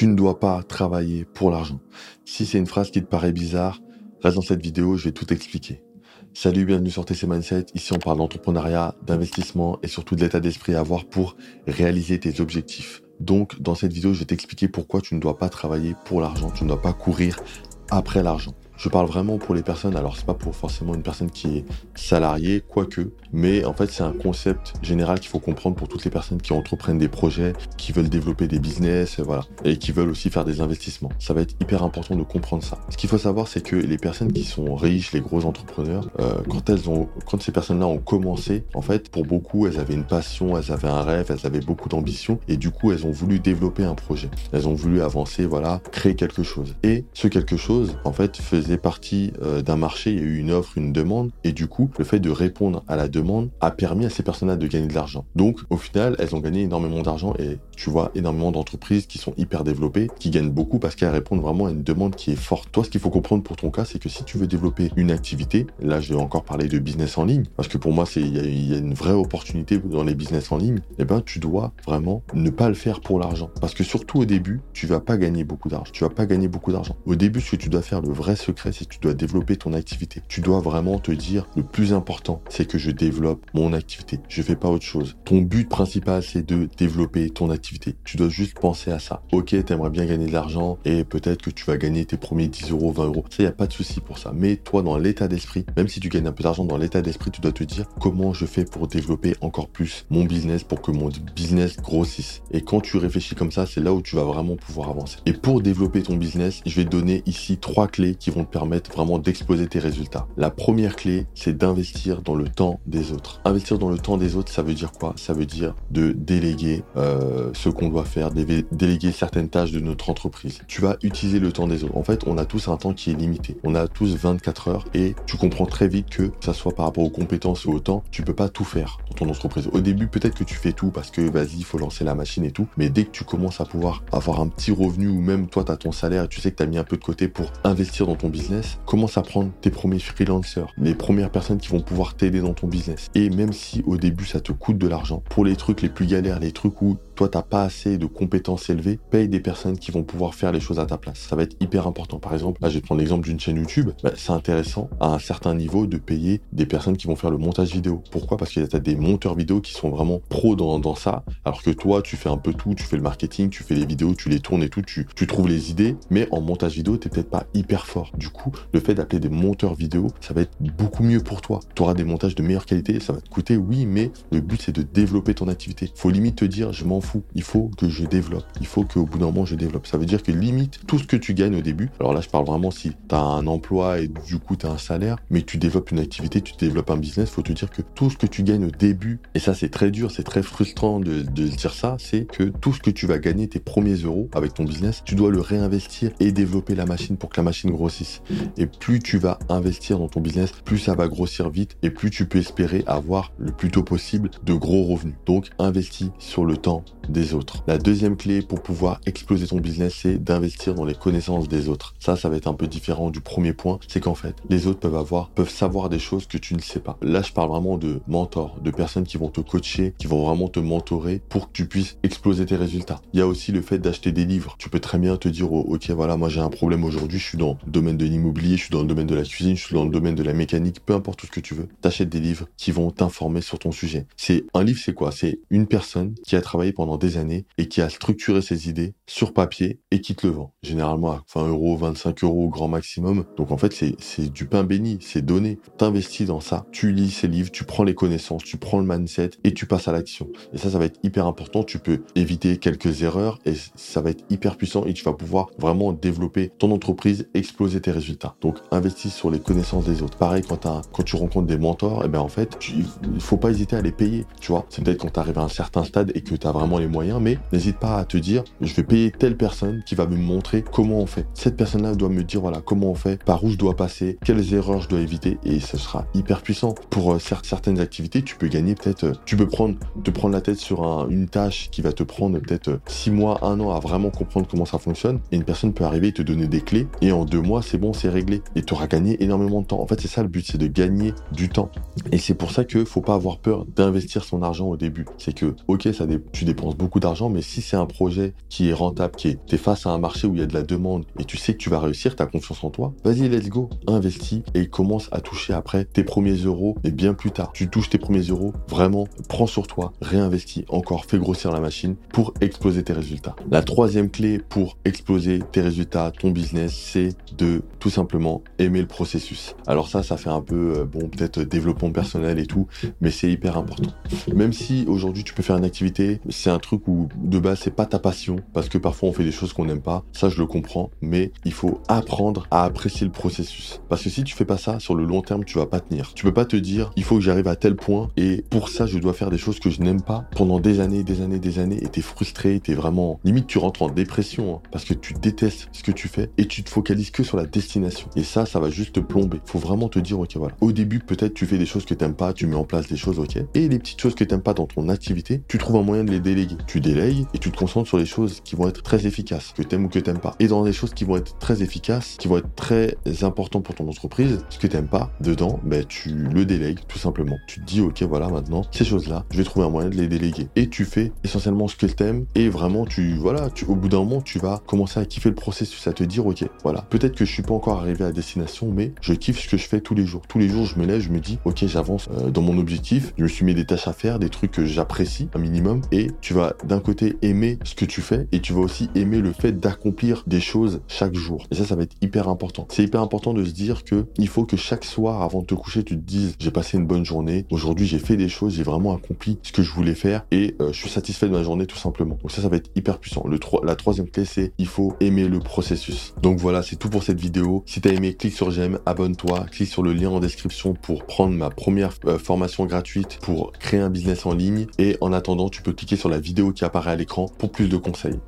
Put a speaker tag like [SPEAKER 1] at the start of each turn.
[SPEAKER 1] Tu ne dois pas travailler pour l'argent. Si c'est une phrase qui te paraît bizarre, reste dans cette vidéo, je vais tout expliquer. Salut, bienvenue sur TC Mindset. Ici, on parle d'entrepreneuriat, d'investissement et surtout de l'état d'esprit à avoir pour réaliser tes objectifs. Donc, dans cette vidéo, je vais t'expliquer pourquoi tu ne dois pas travailler pour l'argent, tu ne dois pas courir après l'argent. Je parle vraiment pour les personnes, alors c'est pas pour forcément une personne qui est salariée, quoique, mais en fait c'est un concept général qu'il faut comprendre pour toutes les personnes qui entreprennent des projets, qui veulent développer des business, voilà, et qui veulent aussi faire des investissements. Ça va être hyper important de comprendre ça. Ce qu'il faut savoir, c'est que les personnes qui sont riches, les gros entrepreneurs, euh, quand elles ont, quand ces personnes-là ont commencé, en fait, pour beaucoup, elles avaient une passion, elles avaient un rêve, elles avaient beaucoup d'ambition, et du coup, elles ont voulu développer un projet. Elles ont voulu avancer, voilà, créer quelque chose. Et ce quelque chose, en fait, faisait partie euh, d'un marché, il y a eu une offre, une demande, et du coup, le fait de répondre à la demande a permis à ces personnes-là de gagner de l'argent. Donc, au final, elles ont gagné énormément d'argent et tu vois énormément d'entreprises qui sont hyper développées, qui gagnent beaucoup parce qu'elles répondent vraiment à une demande qui est forte. Toi, ce qu'il faut comprendre pour ton cas, c'est que si tu veux développer une activité, là, je vais encore parler de business en ligne, parce que pour moi, il y, a une vraie opportunité dans les business en ligne. Et eh ben, tu dois vraiment ne pas le faire pour l'argent, parce que surtout au début, tu vas pas gagner beaucoup d'argent. Tu vas pas gagner beaucoup d'argent. Au début, ce que tu dois faire, le vrai secret si tu dois développer ton activité. Tu dois vraiment te dire, le plus important, c'est que je développe mon activité. Je fais pas autre chose. Ton but principal, c'est de développer ton activité. Tu dois juste penser à ça. Ok, t'aimerais bien gagner de l'argent et peut-être que tu vas gagner tes premiers 10 euros, 20 euros. Ça, y a pas de souci pour ça. Mais toi, dans l'état d'esprit, même si tu gagnes un peu d'argent dans l'état d'esprit, tu dois te dire comment je fais pour développer encore plus mon business, pour que mon business grossisse? Et quand tu réfléchis comme ça, c'est là où tu vas vraiment pouvoir avancer. Et pour développer ton business, je vais te donner ici trois clés qui vont permettre vraiment d'exploser tes résultats. La première clé, c'est d'investir dans le temps des autres. Investir dans le temps des autres, ça veut dire quoi? Ça veut dire de déléguer euh, ce qu'on doit faire, déléguer certaines tâches de notre entreprise. Tu vas utiliser le temps des autres. En fait, on a tous un temps qui est limité. On a tous 24 heures et tu comprends très vite que, que ça soit par rapport aux compétences ou au temps, tu peux pas tout faire dans ton entreprise. Au début, peut-être que tu fais tout parce que vas-y, il faut lancer la machine et tout. Mais dès que tu commences à pouvoir avoir un petit revenu ou même toi, tu as ton salaire et tu sais que tu as mis un peu de côté pour investir dans ton business, commence à prendre tes premiers freelancers, les premières personnes qui vont pouvoir t'aider dans ton business. Et même si au début ça te coûte de l'argent, pour les trucs les plus galères, les trucs où toi t'as pas assez de compétences élevées, paye des personnes qui vont pouvoir faire les choses à ta place. Ça va être hyper important. Par exemple, là je vais prendre l'exemple d'une chaîne YouTube. Bah, c'est intéressant à un certain niveau de payer des personnes qui vont faire le montage vidéo. Pourquoi? Parce y a des monteurs vidéo qui sont vraiment pros dans, dans, ça, alors que toi tu fais un peu tout, tu fais le marketing, tu fais les vidéos, tu les tournes et tout, tu, tu trouves les idées, mais en montage vidéo t'es peut-être pas hyper fort. Du coup, le fait d'appeler des monteurs vidéo, ça va être beaucoup mieux pour toi. Tu auras des montages de meilleure qualité, ça va te coûter, oui, mais le but c'est de développer ton activité. Faut limite te dire, je m'en fous, il faut que je développe, il faut qu'au bout d'un moment je développe. Ça veut dire que limite tout ce que tu gagnes au début, alors là je parle vraiment si tu as un emploi et du coup tu as un salaire, mais tu développes une activité, tu développes un business, faut te dire que tout ce que tu gagnes au début, et ça c'est très dur, c'est très frustrant de, de dire ça, c'est que tout ce que tu vas gagner, tes premiers euros avec ton business, tu dois le réinvestir et développer la machine pour que la machine grossisse. Et plus tu vas investir dans ton business, plus ça va grossir vite et plus tu peux espérer avoir le plus tôt possible de gros revenus. Donc investis sur le temps des autres. La deuxième clé pour pouvoir exploser ton business, c'est d'investir dans les connaissances des autres. Ça, ça va être un peu différent du premier point, c'est qu'en fait, les autres peuvent avoir, peuvent savoir des choses que tu ne sais pas. Là, je parle vraiment de mentors, de personnes qui vont te coacher, qui vont vraiment te mentorer pour que tu puisses exploser tes résultats. Il y a aussi le fait d'acheter des livres. Tu peux très bien te dire, oh, ok, voilà, moi j'ai un problème aujourd'hui, je suis dans le domaine de l'immobilier, je suis dans le domaine de la cuisine, je suis dans le domaine de la mécanique, peu importe tout ce que tu veux. T'achètes des livres qui vont t'informer sur ton sujet. C'est un livre, c'est quoi? C'est une personne qui a travaillé pendant des années et qui a structuré ses idées sur papier et qui te le vend. Généralement à 20 euros, 25 euros au grand maximum. Donc en fait, c'est du pain béni, c'est donné. T'investis dans ça, tu lis ces livres, tu prends les connaissances, tu prends le mindset et tu passes à l'action. Et ça, ça va être hyper important. Tu peux éviter quelques erreurs et ça va être hyper puissant et tu vas pouvoir vraiment développer ton entreprise, exploser tes résultats. Donc investis sur les connaissances des autres. Pareil, quand, tu rencontres des mentors, et eh ben en fait, il faut pas hésiter à les payer. Tu vois, c'est peut-être quand tu arrives à un certain stade et que tu as vraiment les moyens, mais n'hésite pas à te dire, je vais payer telle personne qui va me montrer comment on fait. Cette personne-là doit me dire, voilà, comment on fait, par où je dois passer, quelles erreurs je dois éviter, et ce sera hyper puissant. Pour euh, certaines activités, tu peux gagner peut-être, euh, tu peux prendre, te prendre la tête sur une tâche qui va te prendre peut-être 6 euh, mois, 1 an à vraiment comprendre comment ça fonctionne, et une personne peut arriver et te donner des clés, et en deux mois, c'est bon, c'est réglé, et tu auras gagné énormément de temps. En fait, c'est ça le but, c'est de gagner du temps. Et c'est pour ça que faut pas avoir peur d'investir son argent au début. C'est que, ok, ça tu dépenses beaucoup d'argent, mais si c'est un projet qui est rentable, qui est, face à un marché où il y a de la demande et tu sais que tu vas réussir, tu as confiance en toi, vas-y, let's go, investis et commence à toucher après tes premiers euros, et bien plus tard. Tu touches tes premiers euros, vraiment, prends sur toi, réinvestis encore, fais grossir la machine pour exploser tes résultats. La troisième clé pour exploser tes résultats, ton business, c'est de tout simplement aimer le processus. Alors ça, ça fait un peu, euh, bon, peut-être développement personnel et tout, mais c'est hyper important. Même si aujourd'hui tu peux faire une activité, c'est un truc où de base c'est pas ta passion, parce que parfois on fait des choses qu'on n'aime pas, ça je le comprends, mais il faut apprendre à apprécier le processus. Parce que si tu fais pas ça, sur le long terme, tu vas pas tenir. Tu peux pas te dire, il faut que j'arrive à tel point, et pour ça je dois faire des choses que je n'aime pas pendant des années, des années, des années, et t'es frustré, t'es vraiment, limite tu rentres en dépression, hein, parce que tu détestes ce que tu fais, et tu te focalises que sur la destination. Et ça, ça va juste te plomber. Faut vraiment te dire, ok voilà. Au début, peut-être tu fais des choses que t'aimes pas, tu mets en place des choses, ok. Et les petites choses que t'aimes pas dans ton activité, tu trouves un moyen de les déléguer. Tu délègues et tu te concentres sur les choses qui vont être très efficaces, que t'aimes ou que t'aimes pas. Et dans les choses qui vont être très efficaces, qui vont être très importantes pour ton entreprise, ce que t'aimes pas dedans, ben tu le délègues tout simplement. Tu te dis ok voilà maintenant ces choses-là, je vais trouver un moyen de les déléguer. Et tu fais essentiellement ce que t'aimes et vraiment tu voilà, tu au bout d'un moment tu vas commencer à kiffer le processus, à te dire ok voilà peut-être que je suis pas encore arrivé à destination, mais je kiffe ce que je fais tous les jours. Tous les jours je me lève, je me dis ok j'avance euh, dans mon objectif, je me suis mis des tâches à faire, des trucs que j'apprécie un minimum et tu vas d'un côté aimer ce que tu fais et tu vas aussi aimer le fait d'accomplir des choses chaque jour. Et ça, ça va être hyper important. C'est hyper important de se dire que il faut que chaque soir, avant de te coucher, tu te dises j'ai passé une bonne journée. Aujourd'hui, j'ai fait des choses, j'ai vraiment accompli ce que je voulais faire et euh, je suis satisfait de ma journée tout simplement. Donc ça, ça va être hyper puissant. Le la troisième clé, c'est il faut aimer le processus. Donc voilà, c'est tout pour cette vidéo. Si t'as aimé, clique sur j'aime, abonne-toi, clique sur le lien en description pour prendre ma première euh, formation gratuite pour créer un business en ligne. Et en attendant, tu peux cliquer sur la vidéo qui apparaît à l'écran pour plus de conseils.